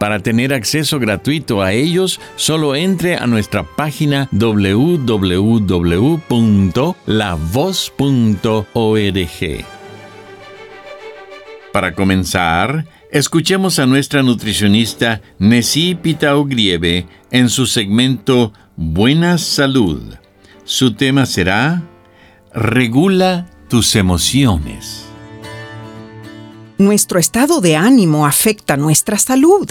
Para tener acceso gratuito a ellos, solo entre a nuestra página www.lavoz.org. Para comenzar, escuchemos a nuestra nutricionista Nessie Pitaugrieve en su segmento Buena Salud. Su tema será Regula tus emociones. Nuestro estado de ánimo afecta nuestra salud.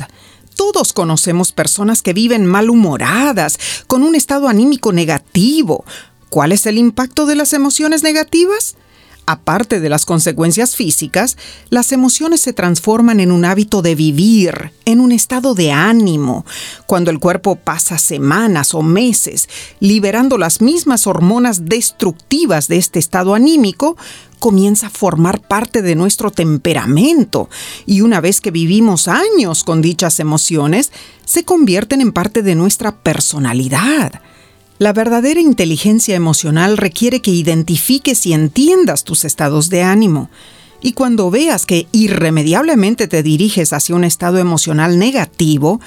Todos conocemos personas que viven malhumoradas, con un estado anímico negativo. ¿Cuál es el impacto de las emociones negativas? Aparte de las consecuencias físicas, las emociones se transforman en un hábito de vivir, en un estado de ánimo. Cuando el cuerpo pasa semanas o meses liberando las mismas hormonas destructivas de este estado anímico, comienza a formar parte de nuestro temperamento y una vez que vivimos años con dichas emociones, se convierten en parte de nuestra personalidad. La verdadera inteligencia emocional requiere que identifiques y entiendas tus estados de ánimo. Y cuando veas que irremediablemente te diriges hacia un estado emocional negativo,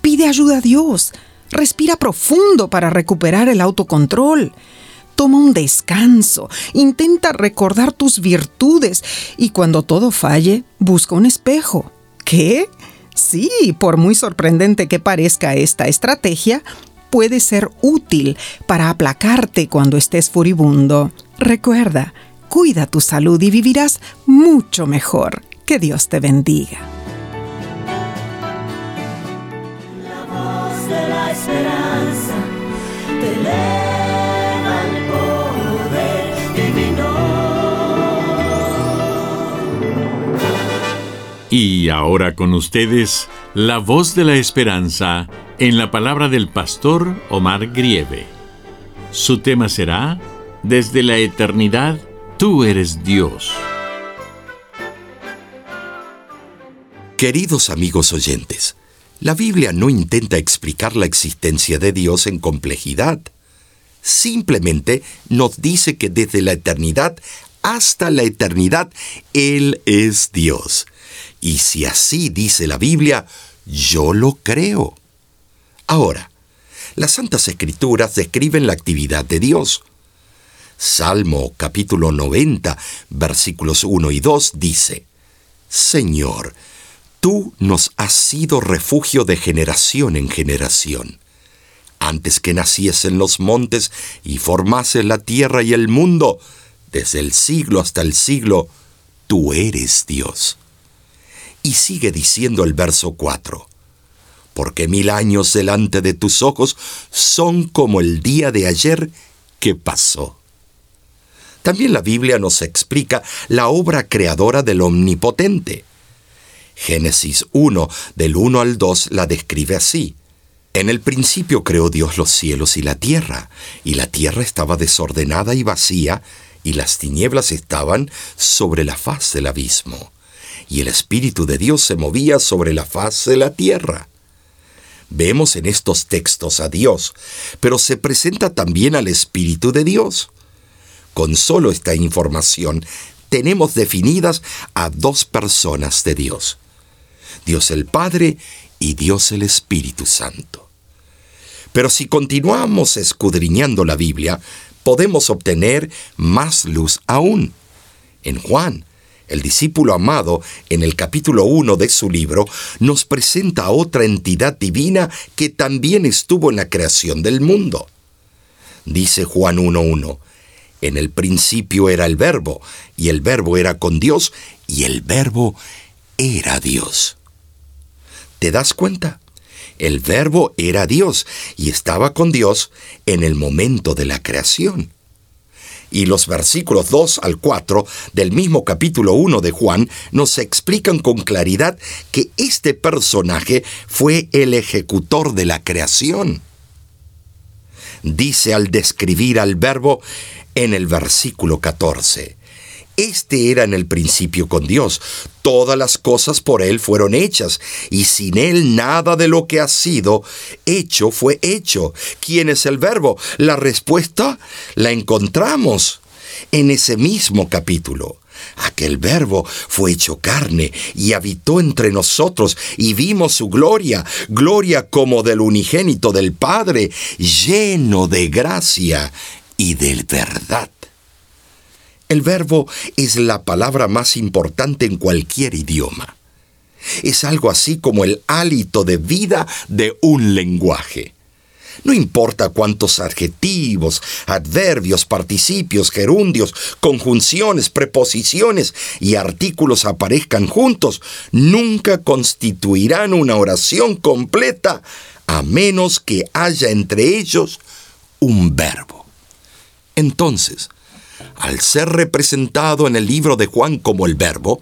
pide ayuda a Dios. Respira profundo para recuperar el autocontrol. Toma un descanso, intenta recordar tus virtudes y cuando todo falle, busca un espejo. ¿Qué? Sí, por muy sorprendente que parezca esta estrategia, puede ser útil para aplacarte cuando estés furibundo. Recuerda, cuida tu salud y vivirás mucho mejor. Que Dios te bendiga. La voz de la esperanza te eleva el poder divino. Y ahora con ustedes, la voz de la esperanza en la palabra del pastor Omar Grieve. Su tema será, Desde la eternidad, tú eres Dios. Queridos amigos oyentes, la Biblia no intenta explicar la existencia de Dios en complejidad. Simplemente nos dice que desde la eternidad hasta la eternidad Él es Dios. Y si así dice la Biblia, yo lo creo. Ahora, las Santas Escrituras describen la actividad de Dios. Salmo capítulo 90, versículos 1 y 2 dice, Señor, tú nos has sido refugio de generación en generación. Antes que naciesen los montes y formase la tierra y el mundo, desde el siglo hasta el siglo, tú eres Dios. Y sigue diciendo el verso 4, porque mil años delante de tus ojos son como el día de ayer que pasó. También la Biblia nos explica la obra creadora del Omnipotente. Génesis 1, del 1 al 2, la describe así. En el principio creó Dios los cielos y la tierra, y la tierra estaba desordenada y vacía, y las tinieblas estaban sobre la faz del abismo, y el Espíritu de Dios se movía sobre la faz de la tierra. Vemos en estos textos a Dios, pero se presenta también al Espíritu de Dios. Con solo esta información tenemos definidas a dos personas de Dios, Dios el Padre y Dios el Espíritu Santo. Pero si continuamos escudriñando la Biblia, podemos obtener más luz aún. En Juan, El discípulo amado, en el capítulo 1 de su libro, nos presenta a otra entidad divina que también estuvo en la creación del mundo. Dice Juan 1.1, en el principio era el verbo, y el verbo era con Dios, y el verbo era Dios. ¿Te das cuenta? El verbo era Dios y estaba con Dios en el momento de la creación y los versículos 2 al 4 del mismo capítulo 1 de Juan nos explican con claridad que este personaje fue el ejecutor de la creación. Dice al describir al verbo en el versículo 14, este era en el principio con Dios. Todas las cosas por Él fueron hechas, y sin Él nada de lo que ha sido hecho fue hecho. ¿Quién es el verbo? La respuesta la encontramos en ese mismo capítulo. Aquel verbo fue hecho carne y habitó entre nosotros y vimos su gloria, gloria como del unigénito del Padre, lleno de gracia y de verdad. El verbo es la palabra más importante en cualquier idioma. Es algo así como el hálito de vida de un lenguaje. No importa cuántos adjetivos, adverbios, participios, gerundios, conjunciones, preposiciones y artículos aparezcan juntos, nunca constituirán una oración completa a menos que haya entre ellos un verbo. Entonces, al ser representado en el libro de Juan como el Verbo,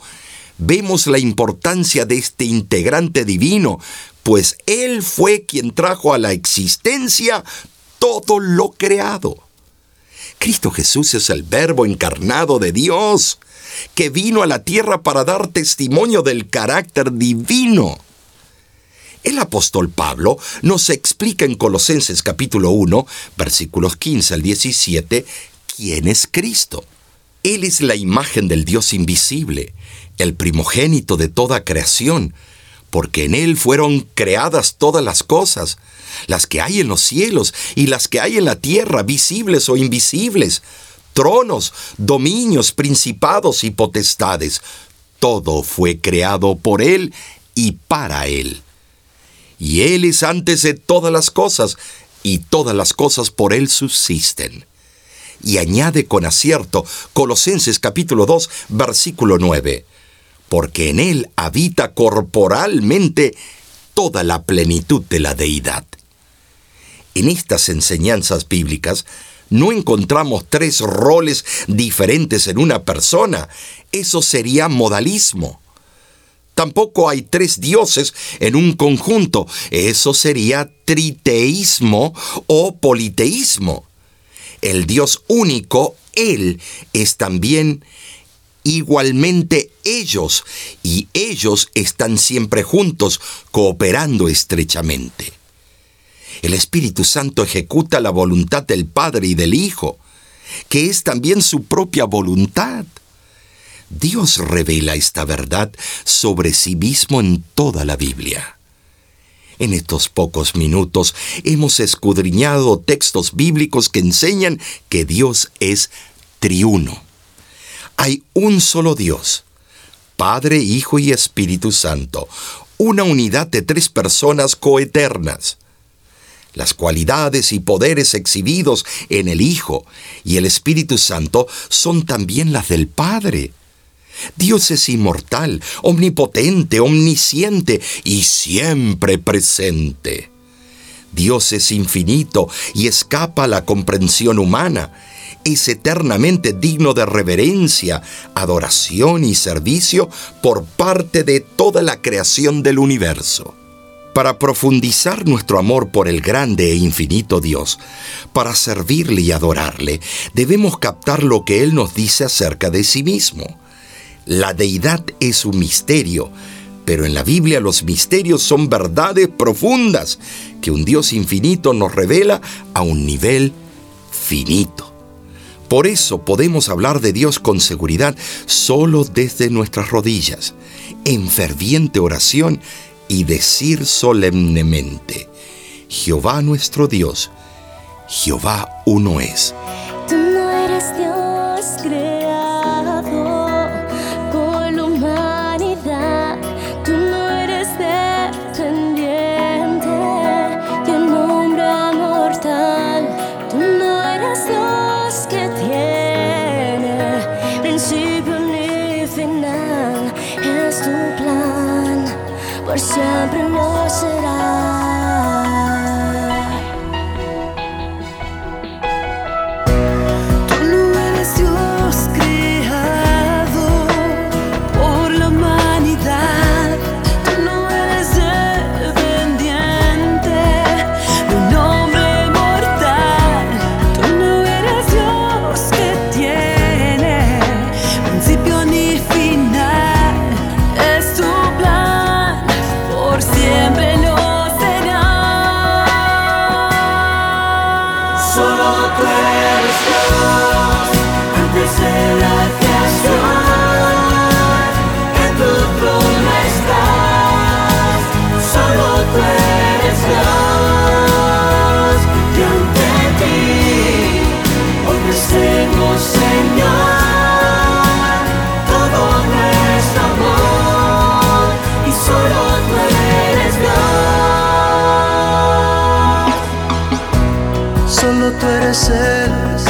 vemos la importancia de este integrante divino, pues Él fue quien trajo a la existencia todo lo creado. Cristo Jesús es el Verbo encarnado de Dios, que vino a la tierra para dar testimonio del carácter divino. El apóstol Pablo nos explica en Colosenses capítulo 1, versículos 15 al 17, quién es Cristo. Él es la imagen del Dios invisible, el primogénito de toda creación, porque en Él fueron creadas todas las cosas, las que hay en los cielos y las que hay en la tierra, visibles o invisibles, tronos, dominios, principados y potestades. Todo fue creado por Él y para Él. Y Él es antes de todas las cosas, y todas las cosas por Él subsisten y añade con acierto Colosenses capítulo 2 versículo 9, porque en él habita corporalmente toda la plenitud de la deidad. En estas enseñanzas bíblicas no encontramos tres roles diferentes en una persona, eso sería modalismo. Tampoco hay tres dioses en un conjunto, eso sería triteísmo o politeísmo el Dios único, Él es también igualmente ellos, y ellos están siempre juntos, cooperando estrechamente. El Espíritu Santo ejecuta la voluntad del Padre y del Hijo, que es también su propia voluntad. Dios revela esta verdad sobre sí mismo en toda la Biblia. En estos pocos minutos hemos escudriñado textos bíblicos que enseñan que Dios es triuno. Hay un solo Dios, Padre, Hijo y Espíritu Santo, una unidad de tres personas coeternas. Las cualidades y poderes exhibidos en el Hijo y el Espíritu Santo son también las del Padre. Dios es inmortal, omnipotente, omnisciente y siempre presente. Dios es infinito y escapa a la comprensión humana. Es eternamente digno de reverencia, adoración y servicio por parte de toda la creación del universo. Para profundizar nuestro amor por el grande e infinito Dios, para servirle y adorarle, debemos captar lo que Él nos dice acerca de sí mismo. La deidad es un misterio, pero en la Biblia los misterios son verdades profundas que un Dios infinito nos revela a un nivel finito. Por eso podemos hablar de Dios con seguridad solo desde nuestras rodillas, en ferviente oración y decir solemnemente, Jehová nuestro Dios, Jehová uno es. Tú no eres Dios creado por siempre lo será. Tú eres el